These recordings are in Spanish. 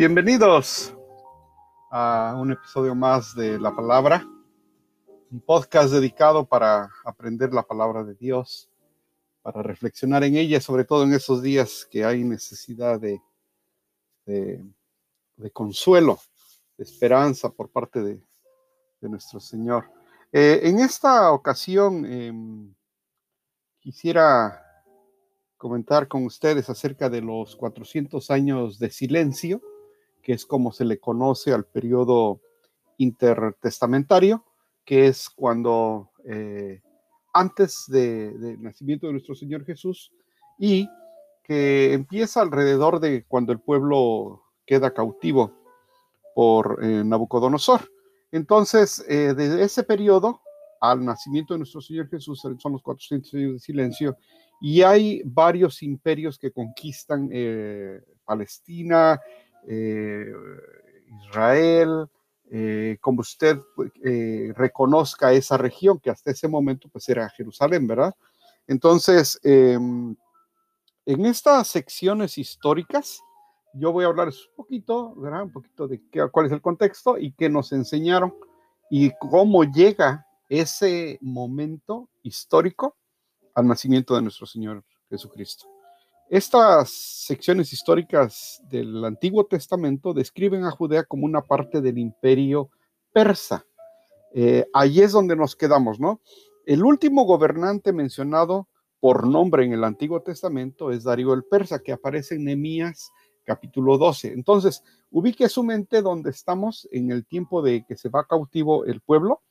Bienvenidos a un episodio más de La Palabra, un podcast dedicado para aprender la palabra de Dios, para reflexionar en ella, sobre todo en esos días que hay necesidad de, consuelo, de esperanza por parte de, nuestro Señor. Eh, en esta ocasión em, quisiera comentar con ustedes acerca de los 400 años de silencio que es como se le conoce al periodo intertestamentario, que es cuando eh, antes del nacimiento de nuestro Señor Jesús y que empieza alrededor de cuando el pueblo queda cautivo por eh, Nabucodonosor. Entonces, eh, desde ese periodo al nacimiento de nuestro Señor Jesús son los 400 años de silencio y hay varios imperios que conquistan Palestina, eh, Israel, eh, como usted eh, reconozca esa región que hasta ese momento pues era Jerusalén, ¿verdad? Entonces, em, en estas secciones históricas, yo voy a hablar un poquito, ¿verdad? Un poquito de qué, cuál es el contexto y qué nos enseñaron y cómo llega ese momento histórico al nacimiento de nuestro Señor Jesucristo. Estas secciones históricas del Antiguo Testamento describen a Judea como una parte del imperio persa. Eh, ahí es donde nos quedamos, ¿no? El último gobernante mencionado por nombre en el Antiguo Testamento es Darío el Persa, que aparece en Nehemías capítulo 12. Entonces, ubique su mente donde estamos en el tiempo de que se va cautivo el pueblo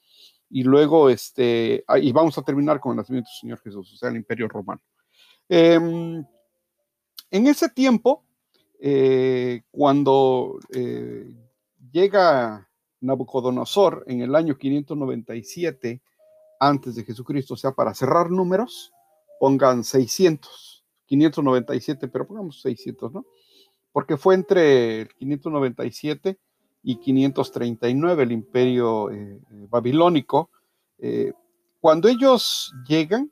y luego, este, y vamos a terminar con el nacimiento del Señor Jesús, o sea, el imperio romano. Em, en ese tiempo, eh, cuando eh, llega Nabucodonosor en el año 597 antes de Jesucristo, o sea, para cerrar números, pongan 600, 597, pero pongamos 600, ¿no? Porque fue entre el 597 y 539 el imperio eh, babilónico. cuando ellos llegan,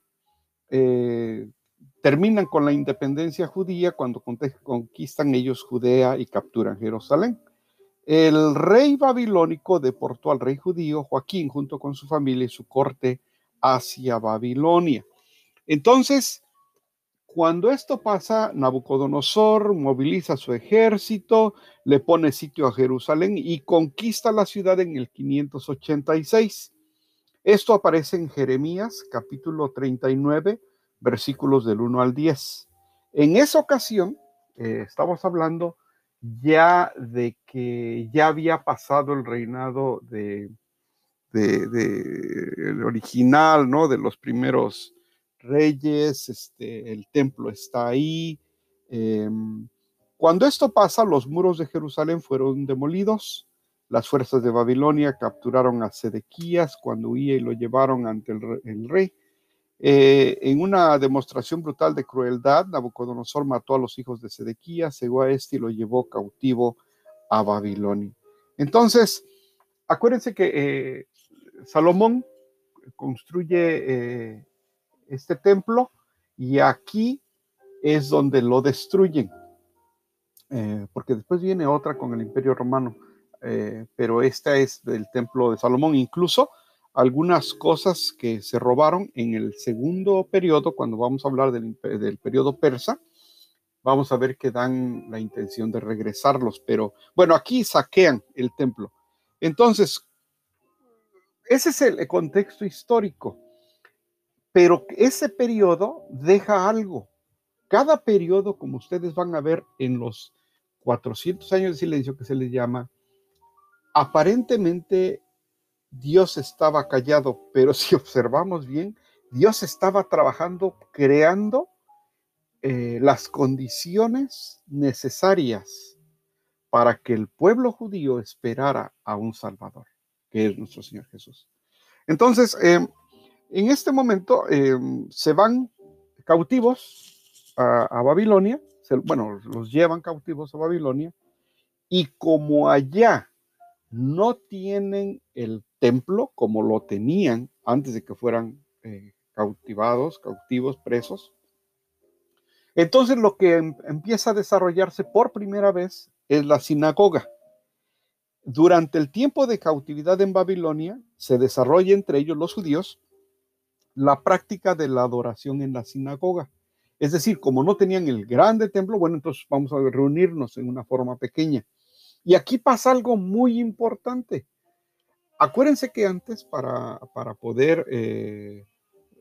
terminan con la independencia judía cuando conquistan ellos Judea y capturan Jerusalén. El rey babilónico deportó al rey judío Joaquín junto con su familia y su corte hacia Babilonia. Entonces, cuando esto pasa, Nabucodonosor moviliza su ejército, le pone sitio a Jerusalén y conquista la ciudad en el 586. Esto aparece en Jeremías capítulo 39, versículos del 1 al 10. En esa ocasión, eh, estamos hablando ya de que ya había pasado el reinado de, de, el original, ¿no? De los primeros reyes, este, el templo está ahí. Em, cuando esto pasa, los muros de Jerusalén fueron demolidos. Las fuerzas de Babilonia capturaron a Sedequías cuando huía y lo llevaron ante el rey. Eh, en una demostración brutal de crueldad, Nabucodonosor mató a los hijos de Sedequías, cegó a este y lo llevó cautivo a Babilonia. Entonces, acuérdense que eh, Salomón construye eh, este templo y aquí es donde lo destruyen, porque después viene otra con el imperio romano, pero esta es del templo de Salomón. Incluso algunas cosas que se robaron en el segundo periodo, cuando vamos a hablar del, periodo persa, vamos a ver que dan la intención de regresarlos, pero bueno, aquí saquean el templo. Entonces, ese es el contexto histórico, pero ese periodo deja algo. Cada periodo, como ustedes van a ver en los 400 años de silencio que se les llama, aparentemente Dios estaba callado, pero si observamos bien, Dios estaba trabajando, creando eh, las condiciones necesarias para que el pueblo judío esperara a un Salvador, que es nuestro Señor Jesús. Entonces, em, en este momento em, se van cautivos a, Babilonia, bueno, los llevan cautivos a Babilonia, y como allá no tienen el templo como lo tenían antes de que fueran eh, cautivados, cautivos, presos. Entonces lo que em, empieza a desarrollarse por primera vez es la sinagoga. Durante el tiempo de cautividad en Babilonia, se desarrolla entre ellos los judíos la práctica de la adoración en la sinagoga. Es decir, como no tenían el grande templo, bueno, entonces vamos a reunirnos en una forma pequeña. Y aquí pasa algo muy importante. Acuérdense que antes para, para poder eh,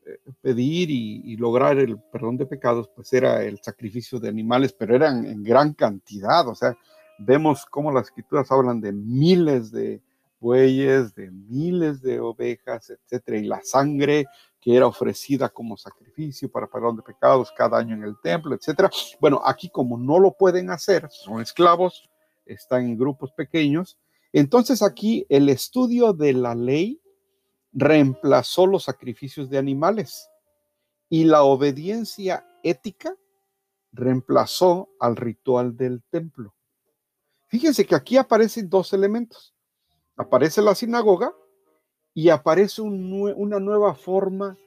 eh, pedir y, lograr el perdón de pecados, pues era el sacrificio de animales, pero eran en gran cantidad. O sea, vemos cómo las escrituras hablan de miles de bueyes, de miles de ovejas, etcétera, y la sangre que era ofrecida como sacrificio para perdón de pecados cada año en el templo, etcétera. Bueno, aquí como no lo pueden hacer, son esclavos, están en grupos pequeños, entonces aquí el estudio de la ley reemplazó los sacrificios de animales y la obediencia ética reemplazó al ritual del templo. Fíjense que aquí aparecen dos elementos. Aparece la sinagoga y aparece una nueva forma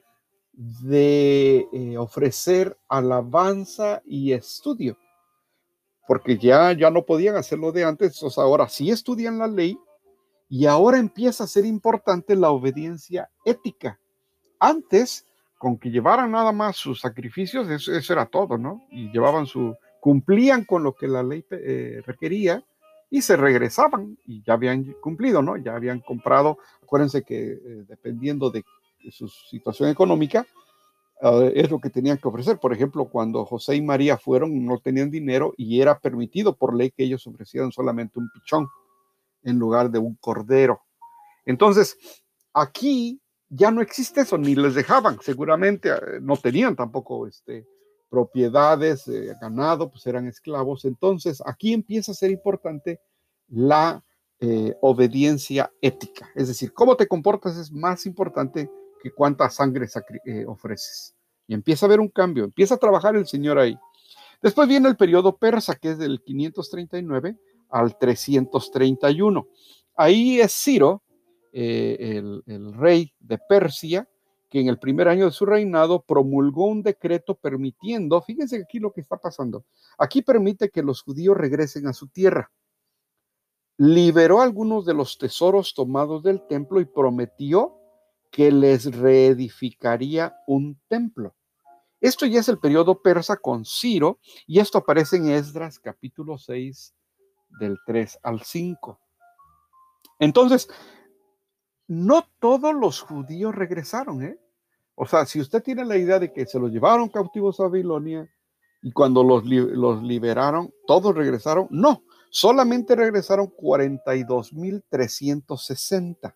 de eh, ofrecer alabanza y estudio. Porque ya, ya no podían hacerlo de antes, ahora sí estudian la ley y ahora empieza a ser importante la obediencia ética. Antes, con que llevaran nada más sus sacrificios, eso, era todo, ¿no? Y llevaban su, cumplían con lo que la ley eh, requería y se regresaban y ya habían cumplido, ¿no? Ya habían comprado, acuérdense que eh, dependiendo de su situación económica, eh, es lo que tenían que ofrecer. Por ejemplo, cuando José y María fueron, no tenían dinero y era permitido por ley que ellos ofrecieran solamente un pichón en lugar de un cordero. Entonces, aquí ya no existe eso, ni les dejaban, seguramente eh, no tenían tampoco este, propiedades, eh, ganado, pues eran esclavos. Entonces, aquí empieza a ser importante la eh, obediencia ética, es decir, cómo te comportas es más importante que cuánta sangre ofreces. Y empieza a haber un cambio, empieza a trabajar el Señor ahí. Después viene el periodo persa, que es del 539 al 331. Ahí es Ciro, eh, el, rey de Persia, que en el primer año de su reinado promulgó un decreto permitiendo, fíjense aquí lo que está pasando, aquí permite que los judíos regresen a su tierra. Liberó algunos de los tesoros tomados del templo y prometió que les reedificaría un templo. Esto ya es el periodo persa con Ciro y esto aparece en Esdras capítulo 6 del 3 al 5. Entonces, no todos los judíos regresaron, ¿eh? O sea, si usted tiene la idea de que se los llevaron cautivos a Babilonia y cuando los, los liberaron, todos regresaron, no, solamente regresaron 42.360.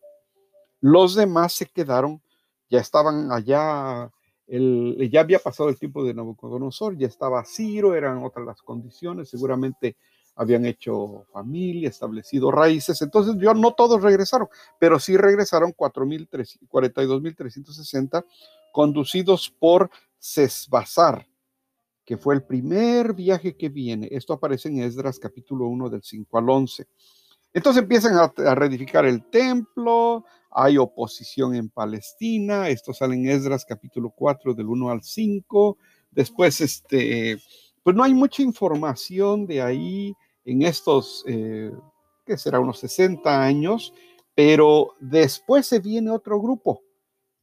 Los demás se quedaron, ya estaban allá, ya había pasado el tiempo de Nabucodonosor, ya estaba Ciro, eran otras las condiciones, seguramente habían hecho familia, establecido raíces. Entonces, yo no todos regresaron, pero sí regresaron 42.360 conducidos por Sesbazar, que fue el primer viaje que viene. Esto aparece en Esdras capítulo 1 del 5 al 11. Entonces empiezan a, a reedificar el templo, hay oposición en Palestina, esto sale en Esdras capítulo 4 del 1 al 5. Después, este, pues no hay mucha información de ahí en estos, eh, que será unos 60 años, pero después se viene otro grupo,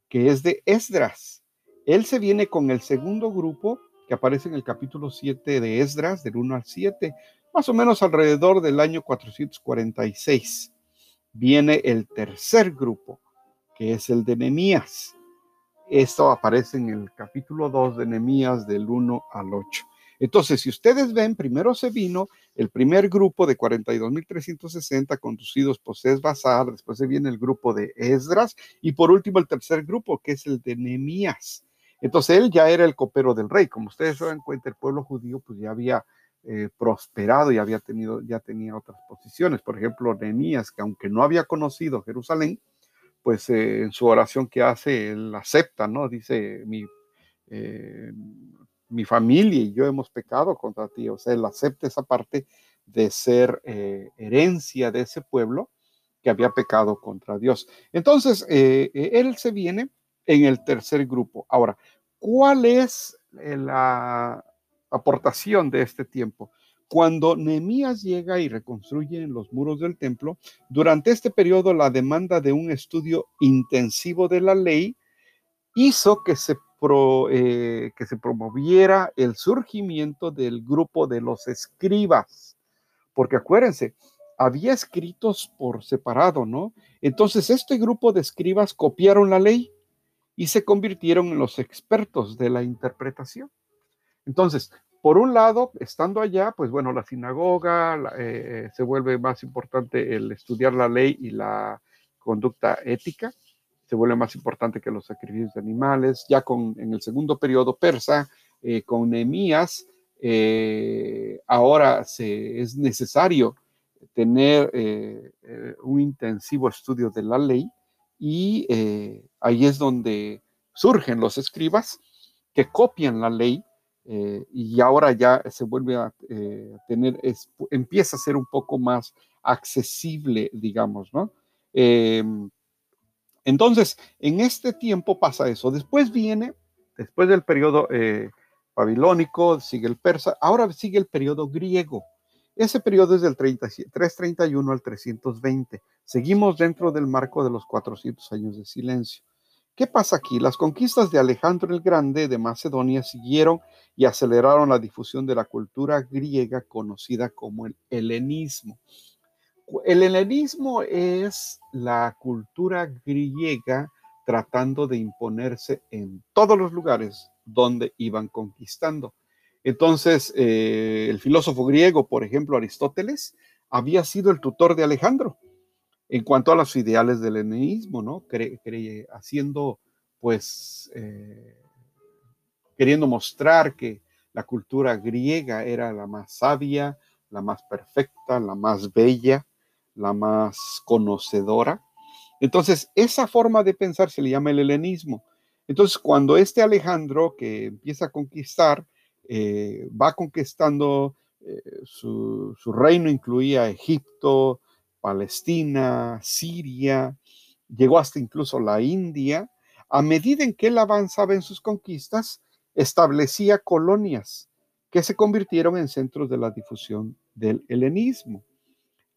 que es de Esdras. Él se viene con el segundo grupo, que aparece en el capítulo 7 de Esdras, del 1 al 7, más o menos alrededor del año 446. Viene el tercer grupo, que es el de Nehemías. Esto aparece en el capítulo 2 de Nehemías del 1 al 8. Entonces, si ustedes ven, primero se vino el primer grupo de 42.360 conducidos por Basar, después se viene el grupo de Esdras y por último el tercer grupo que es el de Nehemías. Entonces él ya era el copero del rey. Como ustedes se dan cuenta, el pueblo judío pues ya había eh, prosperado y había tenido, ya tenía otras posiciones. Por ejemplo, Nehemías, que aunque no había conocido Jerusalén, pues eh, en su oración que hace, él acepta, ¿no? Dice, mi, eh, mi familia y yo hemos pecado contra ti. O sea, él acepta esa parte de ser herencia de ese pueblo que había pecado contra Dios. Entonces, él se viene en el tercer grupo. Ahora, ¿cuál es la aportación de este tiempo? cuando Nehemías llega y reconstruye los muros del templo, durante este periodo la demanda de un estudio intensivo de la ley hizo que se, eh, que se promoviera el surgimiento del grupo de los escribas. Porque acuérdense, había escritos por separado, ¿no? Entonces este grupo de escribas copiaron la ley y se convirtieron en los expertos de la interpretación. Entonces, por un lado, estando allá, pues bueno, la sinagoga eh, se vuelve más importante el estudiar la ley y la conducta ética, se vuelve más importante que los sacrificios de animales. Ya con, en el segundo periodo persa, eh, con Nehemías, eh, ahora es necesario tener un intensivo estudio de la ley y ahí es donde surgen los escribas que copian la ley eh, y ahora ya se vuelve a eh, tener, empieza a ser un poco más accesible, digamos, ¿no? Em, entonces, en este tiempo pasa eso. Después viene, después del periodo eh, babilónico, sigue el persa, ahora sigue el periodo griego. Ese periodo es del 331 al 320. Seguimos dentro del marco de los 400 años de silencio. ¿Qué pasa aquí? Las conquistas de Alejandro el Grande de Macedonia siguieron y aceleraron la difusión de la cultura griega conocida como el helenismo. El helenismo es la cultura griega tratando de imponerse en todos los lugares donde iban conquistando. Entonces, eh, el filósofo griego, por ejemplo, Aristóteles, había sido el tutor de Alejandro en cuanto a los ideales del helenismo, ¿no? haciendo, pues, eh, queriendo mostrar que la cultura griega era la más sabia, la más perfecta, la más bella, la más conocedora. Entonces, esa forma de pensar se le llama el helenismo. Entonces, cuando este Alejandro que empieza a conquistar, eh, va conquistando, eh, su, reino incluía Egipto, Palestina, Siria, llegó hasta incluso la India, a medida en que él avanzaba en sus conquistas, establecía colonias que se convirtieron en centros de la difusión del helenismo.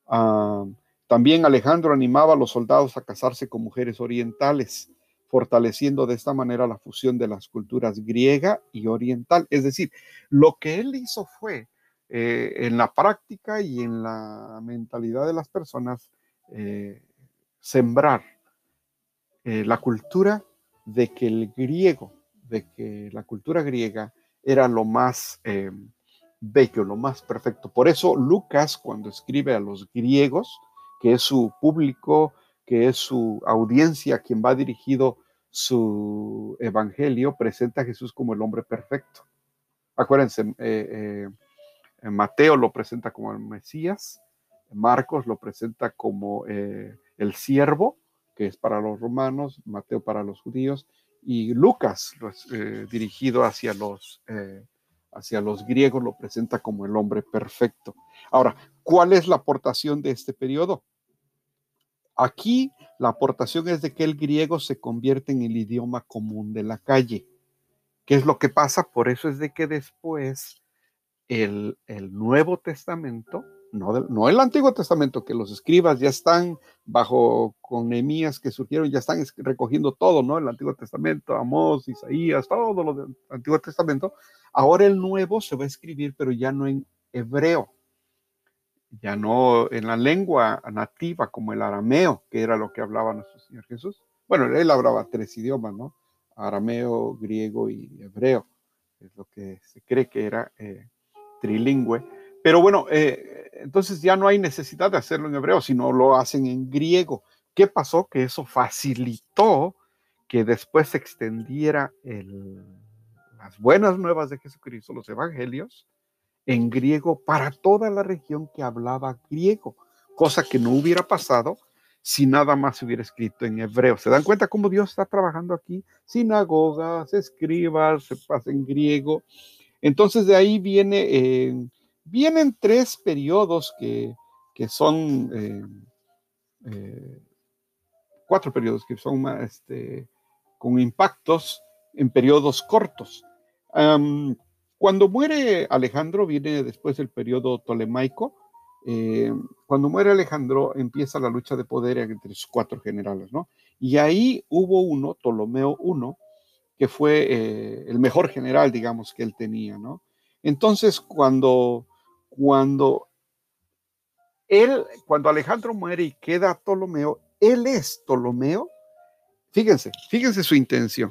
Ah, también Alejandro animaba a los soldados a casarse con mujeres orientales, fortaleciendo de esta manera la fusión de las culturas griega y oriental. Es decir, lo que él hizo fue eh, en la práctica y en la mentalidad de las personas eh, sembrar eh, la cultura de que el griego, de que la cultura griega era lo más bello, lo más perfecto. Por eso Lucas, cuando escribe a los griegos, que es su público, que es su audiencia, a quien va dirigido su evangelio, presenta a Jesús como el hombre perfecto. Acuérdense, Mateo lo presenta como el Mesías, Marcos lo presenta como eh, el siervo, que es para los romanos, Mateo para los judíos, y Lucas, eh, dirigido hacia los, eh, hacia los griegos, lo presenta como el hombre perfecto. Ahora, ¿cuál es la aportación de este periodo? Aquí la aportación es de que el griego se convierte en el idioma común de la calle. ¿Qué es lo que pasa? Por eso es de que después el, Nuevo Testamento, no, no, el Antiguo Testamento, que los escribas ya están bajo con que surgieron, ya están recogiendo todo, ¿no? El Antiguo Testamento, Amós, Isaías, todo lo del Antiguo Testamento. Ahora el Nuevo se va a escribir, pero ya no en hebreo, ya no en la lengua nativa como el arameo, que era lo que hablaba nuestro Señor Jesús. Bueno, él hablaba tres idiomas, ¿no? Arameo, griego y hebreo. Es lo que se cree que era eh, trilingüe. Pero bueno, eh, entonces ya no hay necesidad de hacerlo en hebreo, sino lo hacen en griego. ¿Qué pasó? Que eso facilitó que después se extendiera las buenas nuevas de Jesucristo, los evangelios, en griego para toda la región que hablaba griego, cosa que no hubiera pasado si nada más se hubiera escrito en hebreo. ¿Se dan cuenta cómo Dios está trabajando aquí? Sinagogas, escribas, se pasa en griego. Entonces de ahí viene, eh, vienen tres periodos que, son, eh, eh, cuatro periodos que son este, con impactos en periodos cortos. Cuando muere Alejandro, viene después el periodo tolemaico. Cuando muere Alejandro, empieza la lucha de poder entre sus cuatro generales, ¿no? Y ahí hubo uno, Ptolomeo I, que fue eh, el mejor general, digamos, que él tenía, ¿no? Entonces, cuando, cuando él, cuando Alejandro muere y queda Ptolomeo, él es Ptolomeo. Fíjense, fíjense su intención.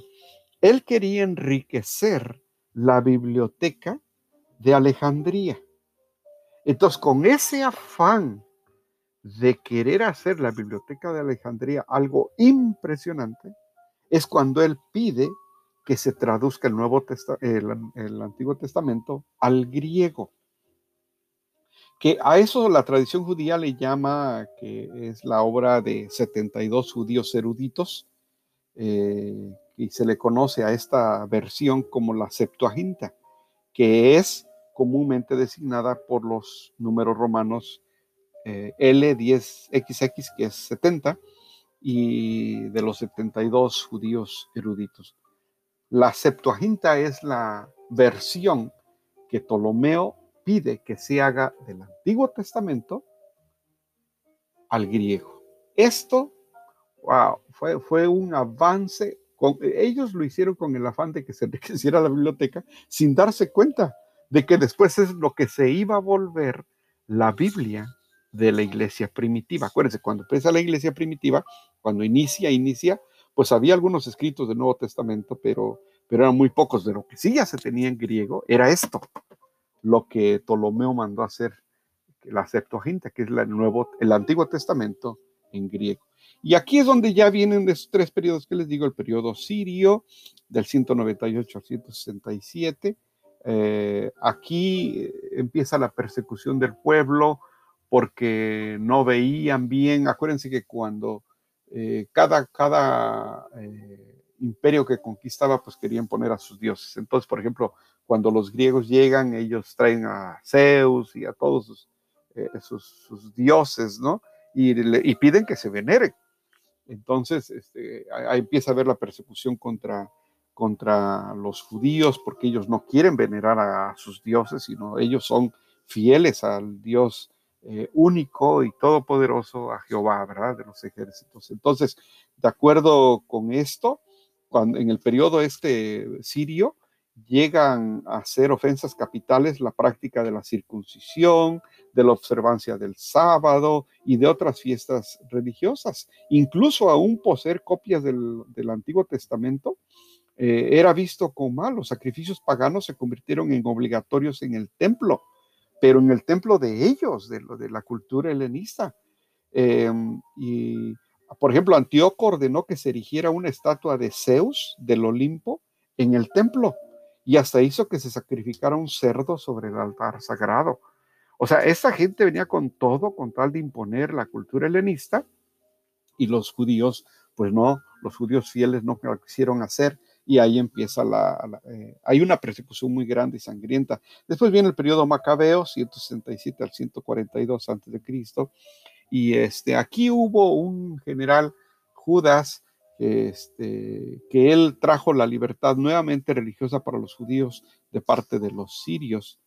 Él quería enriquecer la biblioteca de Alejandría. Entonces, con ese afán de querer hacer la biblioteca de Alejandría algo impresionante, es cuando él pide que se traduzca el, Nuevo el, Antiguo Testamento al griego. Que a eso la tradición judía le llama, que es la obra de 72 judíos eruditos, eh, y se le conoce a esta versión como la Septuaginta, que es comúnmente designada por los números romanos eh, L10XX, que es 70, y de los 72 judíos eruditos. La Septuaginta es la versión que Ptolomeo pide que se haga del Antiguo Testamento al griego. Esto, fue, fue un avance ellos lo hicieron con el afán de que se enriqueciera la biblioteca sin darse cuenta de que después es lo que se iba a volver la Biblia de la iglesia primitiva. Acuérdense, cuando empieza la iglesia primitiva, cuando inicia, inicia, pues había algunos escritos del Nuevo Testamento, pero, pero eran muy pocos. De lo que sí ya se tenía en griego era esto, lo que Ptolomeo mandó hacer, la Septuaginta, que es el, nuevo, el Antiguo Testamento en griego. Y aquí es donde ya vienen esos tres periodos que les digo, el periodo sirio del 198 al 167. Eh, aquí empieza la persecución del pueblo porque no veían bien. Acuérdense que cuando eh, cada, cada eh, imperio que conquistaba, pues querían poner a sus dioses. Entonces, por ejemplo, cuando los griegos llegan, ellos traen a Zeus y a todos sus, dioses, ¿no? Y, piden que se veneren. Entonces, este, ahí empieza a haber la persecución contra, contra los judíos porque ellos no quieren venerar a sus dioses, sino ellos son fieles al Dios eh, único y todopoderoso, a Jehová, ¿verdad? De los ejércitos. Entonces, de acuerdo con esto, cuando, en el periodo este sirio, llegan a ser ofensas capitales la práctica de la circuncisión, de la observancia del sábado y de otras fiestas religiosas. Incluso aún poseer copias del, Antiguo Testamento eh, era visto como mal. Los sacrificios paganos se convirtieron en obligatorios en el templo, pero en el templo de ellos, de, de la cultura helenista. Em, y, por ejemplo, Antíoco ordenó que se erigiera una estatua de Zeus del Olimpo en el templo y hasta hizo que se sacrificara un cerdo sobre el altar sagrado. O sea, esta gente venía con todo, con tal de imponer la cultura helenista, y los judíos, pues no, los judíos fieles no quisieron hacer, y ahí empieza la, eh, hay una persecución muy grande y sangrienta. Después viene el periodo macabeo, 167 al 142 antes de Cristo, y este, aquí hubo un general Judas este, que él trajo la libertad nuevamente religiosa para los judíos de parte de los sirios.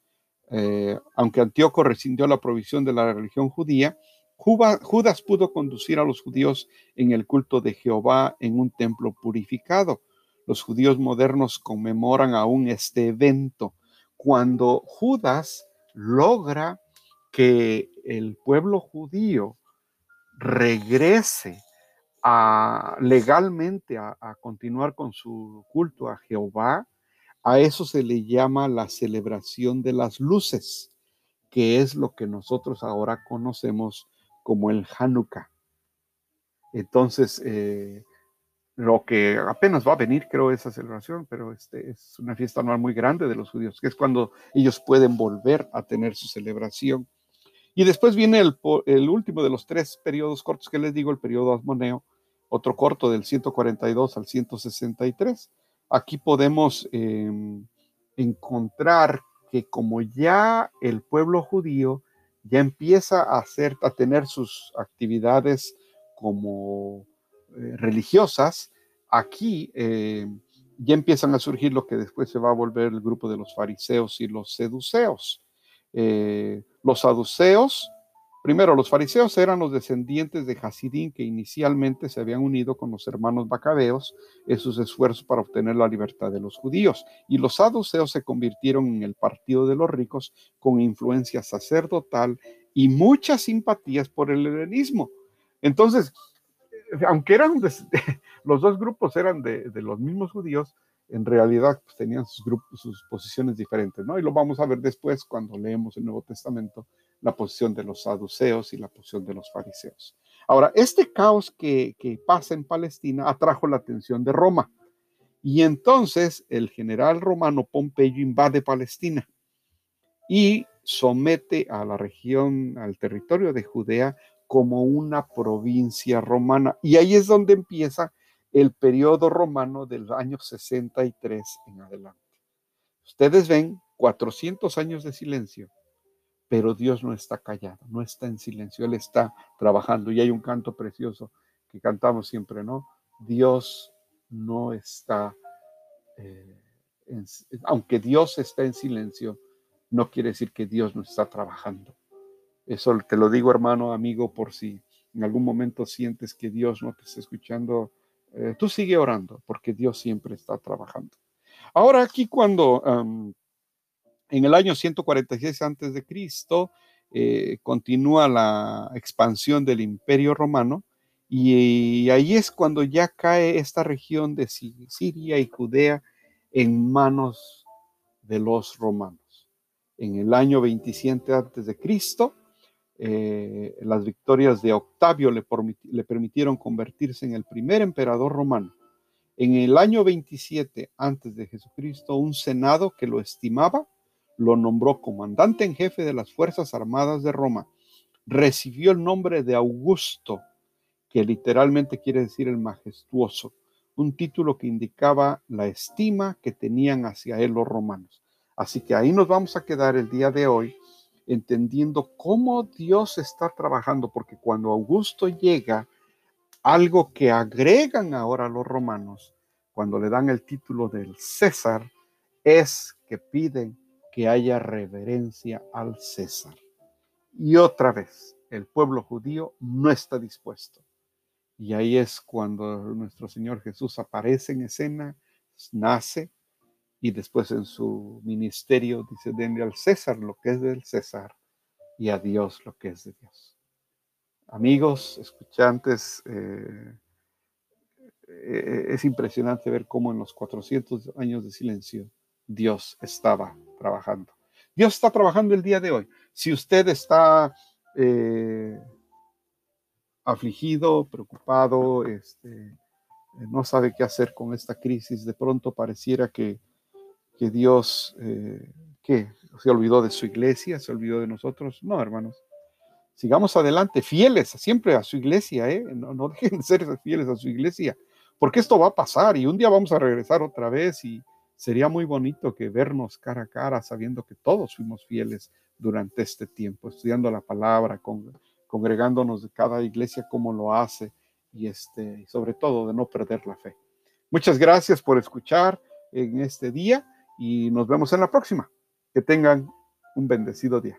Eh, aunque Antíoco rescindió la provisión de la religión judía, Judas pudo conducir a los judíos en el culto de Jehová en un templo purificado. Los judíos modernos conmemoran aún este evento cuando Judas logra que el pueblo judío regrese legalmente a, continuar con su culto a Jehová, a eso se le llama la celebración de las luces, que es lo que nosotros ahora conocemos como el Hanukkah. Entonces, eh, lo que apenas va a venir, creo, esa celebración, pero este es una fiesta anual muy grande de los judíos, que es cuando ellos pueden volver a tener su celebración. Y después viene el, el último de los tres periodos cortos que les digo, el periodo asmoneo, otro corto del 142 al 163. Aquí podemos em, encontrar que como ya el pueblo judío ya empieza a, hacer, a tener sus actividades como religiosas, aquí em, ya empiezan a surgir lo que después se va a volver el grupo de los fariseos y los seduceos. Eh, los saduceos, primero, los fariseos eran los descendientes de Hasidín que inicialmente se habían unido con los hermanos bacabeos en sus esfuerzos para obtener la libertad de los judíos. Y los saduceos se convirtieron en el partido de los ricos con influencia sacerdotal y muchas simpatías por el helenismo. Entonces, aunque eran los dos grupos eran de, los mismos judíos, en realidad pues, tenían sus grupos, sus posiciones diferentes, ¿no? Y lo vamos a ver después cuando leemos el Nuevo Testamento, la posición de los saduceos y la posición de los fariseos. Ahora, este caos que, que pasa en Palestina atrajo la atención de Roma. Y entonces el general romano Pompeyo invade Palestina y somete a la región, al territorio de Judea como una provincia romana. Y ahí es donde empieza el periodo romano del año 63 en adelante. Ustedes ven 400 años de silencio, pero Dios no está callado, no está en silencio, Él está trabajando. Y hay un canto precioso que cantamos siempre, ¿no? Dios no está, eh, aunque Dios está en silencio, no quiere decir que Dios no está trabajando. Eso te lo digo, hermano, amigo, por si en algún momento sientes que Dios no te está escuchando, eh, tú sigue orando, porque Dios siempre está trabajando. Ahora aquí cuando en el año 146 antes de Cristo eh, continúa la expansión del Imperio Romano y, ahí es cuando ya cae esta región de Siria y Judea en manos de los romanos. En el año 27 antes de Cristo eh, las victorias de Octavio le, le, permitieron convertirse en el primer emperador romano. En el año 27 antes de Jesucristo, un senado que lo estimaba lo nombró comandante en jefe de las Fuerzas Armadas de Roma. Recibió el nombre de Augusto, que literalmente quiere decir el majestuoso, un título que indicaba la estima que tenían hacia él los romanos. Así que ahí nos vamos a quedar el día de hoy entendiendo cómo Dios está trabajando, porque cuando Augusto llega, algo que agregan ahora los romanos, cuando le dan el título del César, es que piden que haya reverencia al César. Y otra vez, el pueblo judío no está dispuesto. Y ahí es cuando nuestro Señor Jesús aparece en escena, nace, y después en su ministerio dice, denle al César lo que es del César y a Dios lo que es de Dios. Amigos, escuchantes, eh, eh, es impresionante ver cómo en los 400 años de silencio Dios estaba trabajando. Dios está trabajando el día de hoy. Si usted está eh, afligido, preocupado, este, no sabe qué hacer con esta crisis, de pronto pareciera que que Dios, eh, ¿qué? ¿Se olvidó de su iglesia? ¿Se olvidó de nosotros? No, hermanos. Sigamos adelante, fieles siempre a su iglesia, ¿eh? No, no dejen de ser fieles a su iglesia, porque esto va a pasar y un día vamos a regresar otra vez y sería muy bonito que vernos cara a cara sabiendo que todos fuimos fieles durante este tiempo, estudiando la palabra, con, congregándonos de cada iglesia como lo hace y este, sobre todo de no perder la fe. Muchas gracias por escuchar en este día y nos vemos en la próxima. Que tengan un bendecido día.